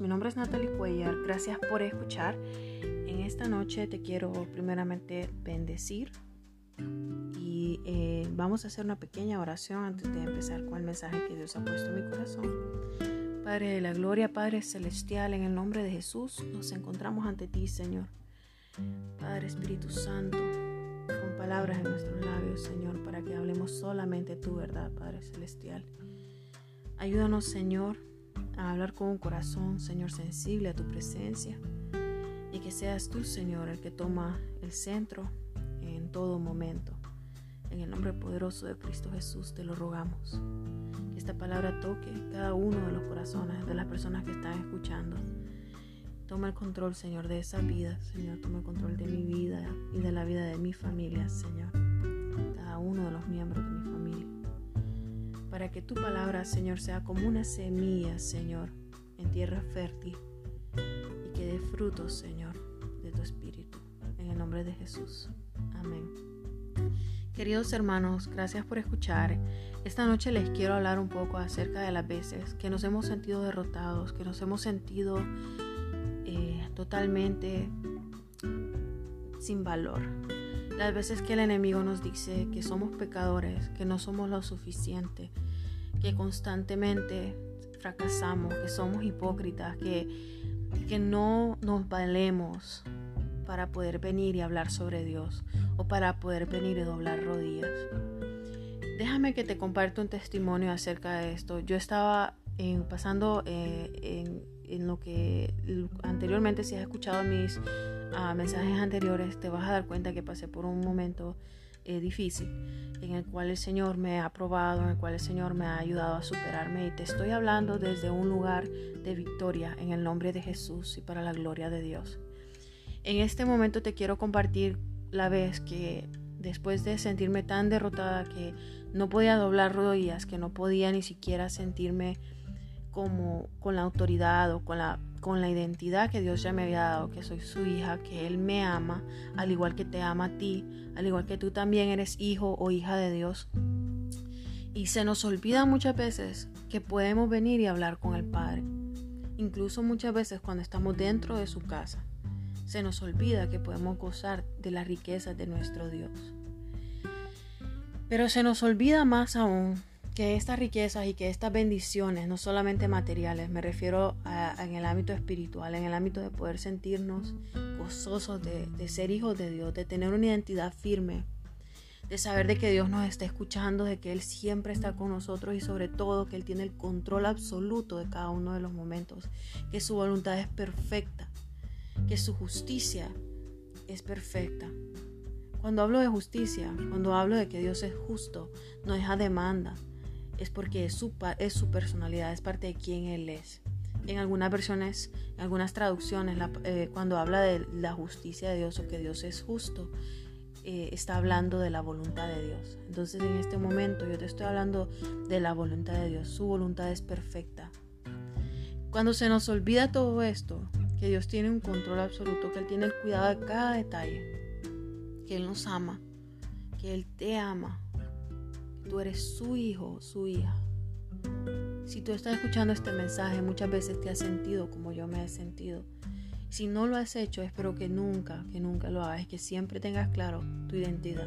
mi nombre es Natalie Cuellar. Gracias por escuchar. En esta noche te quiero primeramente bendecir y eh, vamos a hacer una pequeña oración antes de empezar con el mensaje que Dios ha puesto en mi corazón. Padre de la gloria, Padre celestial, en el nombre de Jesús nos encontramos ante ti, Señor. Padre Espíritu Santo, con palabras en nuestros labios, Señor, para que hablemos solamente tu verdad, Padre celestial. Ayúdanos, Señor, a hablar con un corazón, Señor, sensible a tu presencia y que seas tú, Señor, el que toma el centro en todo momento. En el nombre poderoso de Cristo Jesús te lo rogamos. Que esta palabra toque cada uno de los corazones de las personas que están escuchando. Toma el control, Señor, de esa vida, Señor. Toma el control de mi vida y de la vida de mi familia, Señor. Cada uno de los miembros de mi familia para que tu palabra, Señor, sea como una semilla, Señor, en tierra fértil y que dé frutos, Señor, de tu espíritu. En el nombre de Jesús. Amén. Queridos hermanos, gracias por escuchar. Esta noche les quiero hablar un poco acerca de las veces que nos hemos sentido derrotados, que nos hemos sentido eh, totalmente sin valor. Las veces que el enemigo nos dice que somos pecadores, que no somos lo suficiente, que constantemente fracasamos, que somos hipócritas, que, que no nos valemos para poder venir y hablar sobre Dios o para poder venir y doblar rodillas. Déjame que te comparta un testimonio acerca de esto. Yo estaba eh, pasando eh, en, en, lo que anteriormente, si has escuchado mis uh, mensajes anteriores, te vas a dar cuenta que pasé por un momento eh, difícil, en el cual el Señor me ha probado, en el cual el Señor me ha ayudado a superarme. Y te estoy hablando desde un lugar de victoria en el nombre de Jesús y para la gloria de Dios. En este momento te quiero compartir la vez que después de sentirme tan derrotada que no podía doblar rodillas, que no podía ni siquiera sentirme como con la autoridad o con la con la identidad que Dios ya me había dado, que soy su hija, que Él me ama, al igual que te ama a ti, al igual que tú también eres hijo o hija de Dios. Y se nos olvida muchas veces que podemos venir y hablar con el Padre, incluso muchas veces cuando estamos dentro de su casa. Se nos olvida que podemos gozar de las riquezas de nuestro Dios. Pero se nos olvida más aún que estas riquezas y que estas bendiciones, no solamente materiales, me refiero a, en el ámbito espiritual, en el ámbito de poder sentirnos gozosos de, ser hijos de Dios, de tener una identidad firme, de saber de que Dios nos está escuchando, de que Él siempre está con nosotros y sobre todo que Él tiene el control absoluto de cada uno de los momentos, que su voluntad es perfecta, que su justicia es perfecta. Cuando hablo de justicia, cuando hablo de que Dios es justo, no es a demanda, es porque es su, es su personalidad, es parte de quién Él es. En algunas versiones, en algunas traducciones, eh, cuando habla de la justicia de Dios o que Dios es justo, eh, está hablando de la voluntad de Dios. Entonces en este momento yo te estoy hablando de la voluntad de Dios. Su voluntad es perfecta. Cuando se nos olvida todo esto, que Dios tiene un control absoluto, que Él tiene el cuidado de cada detalle, que Él nos ama, que Él te ama, tú eres su hijo, su hija. Si tú estás escuchando este mensaje, muchas veces te has sentido como yo me he sentido. Si no lo has hecho, espero que nunca, que nunca lo hagas, que siempre tengas claro tu identidad.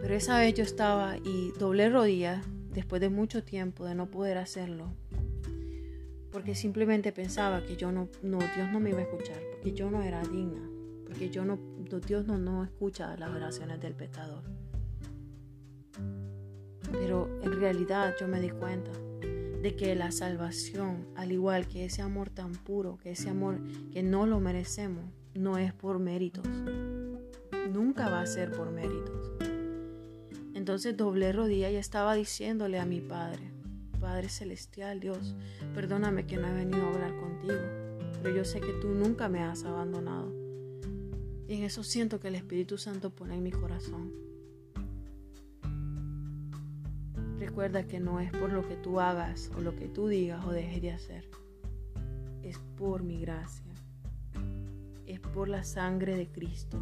Pero esa vez yo estaba y doblé rodillas después de mucho tiempo de no poder hacerlo. Porque simplemente pensaba que yo no, no, Dios no me iba a escuchar, porque yo no era digna, porque yo no, Dios no, no escucha las oraciones del pecador. Pero en realidad yo me di cuenta de que la salvación, al igual que ese amor tan puro, que ese amor que no lo merecemos, no es por méritos. Nunca va a ser por méritos. Entonces doblé rodilla y estaba diciéndole a mi Padre, Padre Celestial, Dios, perdóname que no he venido a hablar contigo, pero yo sé que tú nunca me has abandonado. Y en eso siento que el Espíritu Santo pone en mi corazón Recuerda que no es por lo que tú hagas o lo que tú digas o dejes de hacer. Es por mi gracia. Es por la sangre de Cristo.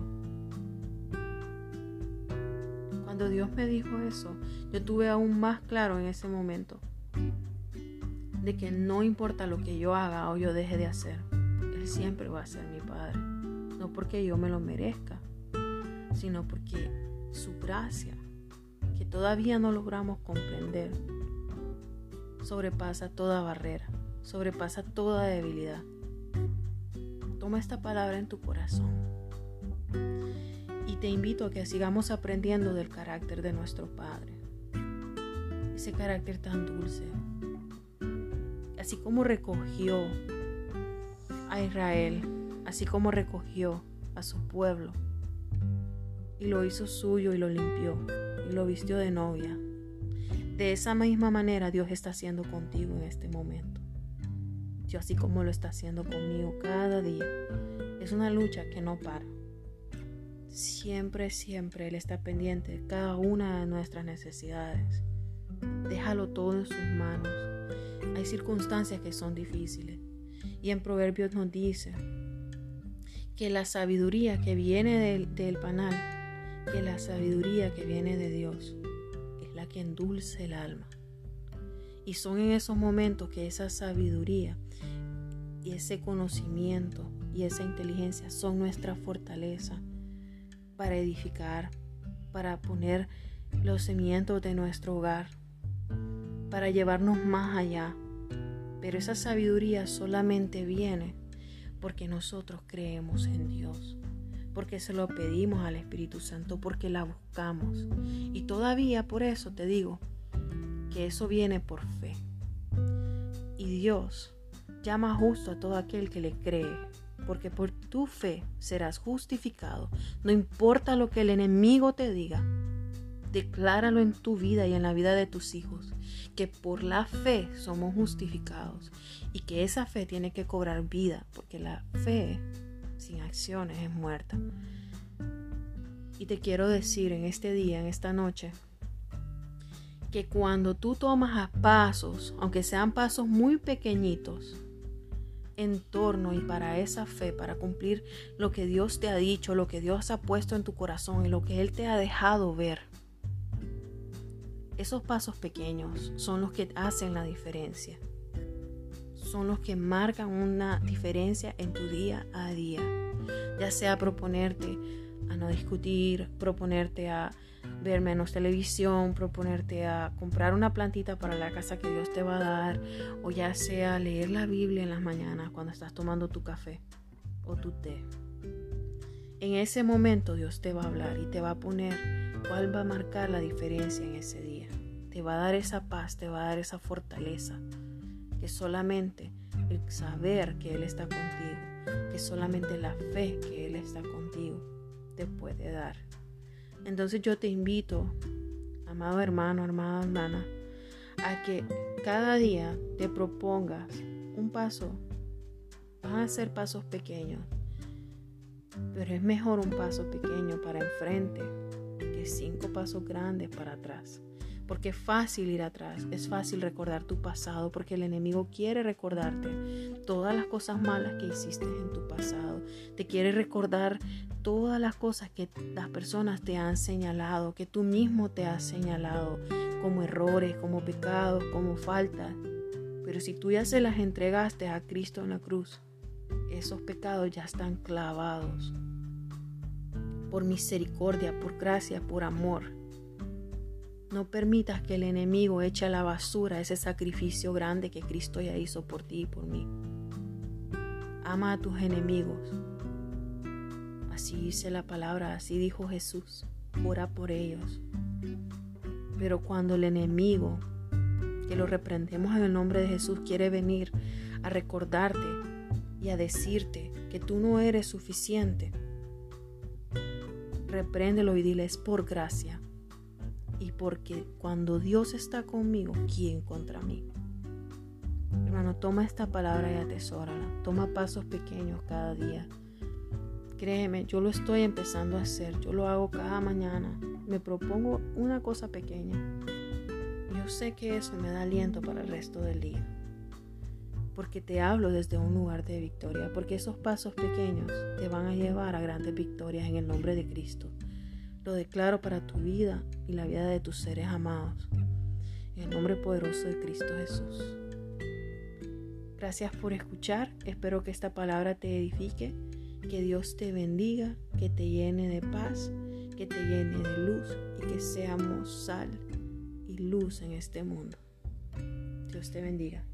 Cuando Dios me dijo eso, yo tuve aún más claro en ese momento de que no importa lo que yo haga o yo deje de hacer, Él siempre va a ser mi Padre. No porque yo me lo merezca, sino porque su gracia, todavía no logramos comprender, sobrepasa toda barrera, sobrepasa toda debilidad. Toma esta palabra en tu corazón y te invito a que sigamos aprendiendo del carácter de nuestro Padre. Ese carácter tan dulce. Así como recogió a Israel, así como recogió a su pueblo y lo hizo suyo y lo limpió lo vistió de novia. De esa misma manera Dios está haciendo contigo en este momento. Dios así como lo está haciendo conmigo cada día. Es una lucha que no para. Siempre, siempre Él está pendiente de cada una de nuestras necesidades. Déjalo todo en sus manos. Hay circunstancias que son difíciles. Y en Proverbios nos dice que la sabiduría que viene del, del panal, que la sabiduría que viene de Dios, es la que endulce el alma. Y son en esos momentos que esa sabiduría y ese conocimiento y esa inteligencia son nuestra fortaleza para edificar, para poner los cimientos de nuestro hogar, para llevarnos más allá. Pero esa sabiduría solamente viene porque nosotros creemos en Dios, porque se lo pedimos al Espíritu Santo, porque la buscamos. Y todavía por eso te digo que eso viene por fe. Y Dios llama justo a todo aquel que le cree porque por tu fe serás justificado. No importa lo que el enemigo te diga, decláralo en tu vida y en la vida de tus hijos, que por la fe somos justificados y que esa fe tiene que cobrar vida, porque la fe sin acciones es muerta. Y te quiero decir en este día, en esta noche, que cuando tú tomas a pasos, aunque sean pasos muy pequeñitos, en torno y para esa fe, para cumplir lo que Dios te ha dicho, lo que Dios ha puesto en tu corazón y lo que Él te ha dejado ver. Esos pasos pequeños son los que hacen la diferencia. Son los que marcan una diferencia en tu día a día. Ya sea proponerte a no discutir, proponerte a ver menos televisión, proponerte a comprar una plantita para la casa que Dios te va a dar, o ya sea leer la Biblia en las mañanas cuando estás tomando tu café o tu té. En ese momento Dios te va a hablar y te va a poner cuál va a marcar la diferencia en ese día. Te va a dar esa paz, te va a dar esa fortaleza, que solamente el saber que Él está contigo, que solamente la fe que Él está contigo te puede dar. Entonces yo te invito, amado hermano, amada hermana, a que cada día te propongas un paso. Van a ser pasos pequeños, pero es mejor un paso pequeño para enfrente que cinco pasos grandes para atrás. Porque es fácil ir atrás, es fácil recordar tu pasado, porque el enemigo quiere recordarte todas las cosas malas que hiciste en tu pasado. Te quiere recordar todas las cosas que las personas te han señalado, que tú mismo te has señalado como errores, como pecados, como faltas. Pero si tú ya se las entregaste a Cristo en la cruz, esos pecados ya están clavados. Por misericordia, por gracia, por amor. No permitas que el enemigo eche a la basura ese sacrificio grande que Cristo ya hizo por ti y por mí. Ama a tus enemigos Así dice la palabra, así dijo Jesús, ora por ellos. Pero cuando el enemigo, que lo reprendemos en el nombre de Jesús, quiere venir a recordarte y a decirte que tú no eres suficiente, repréndelo y dile es por gracia. Y porque cuando Dios está conmigo, ¿quién contra mí? Hermano, toma esta palabra y atesórala. Toma pasos pequeños cada día Créeme, yo lo estoy empezando a hacer, yo lo hago cada mañana. Me propongo una cosa pequeña. Yo sé que eso me da aliento para el resto del día. Porque te hablo desde un lugar de victoria, porque esos pasos pequeños te van a llevar a grandes victorias en el nombre de Cristo. Lo declaro para tu vida y la vida de tus seres amados. En el nombre poderoso de Cristo Jesús. Gracias por escuchar. Espero que esta palabra te edifique. Que Dios te bendiga, que te llene de paz, que te llene de luz y que seamos sal y luz en este mundo. Dios te bendiga.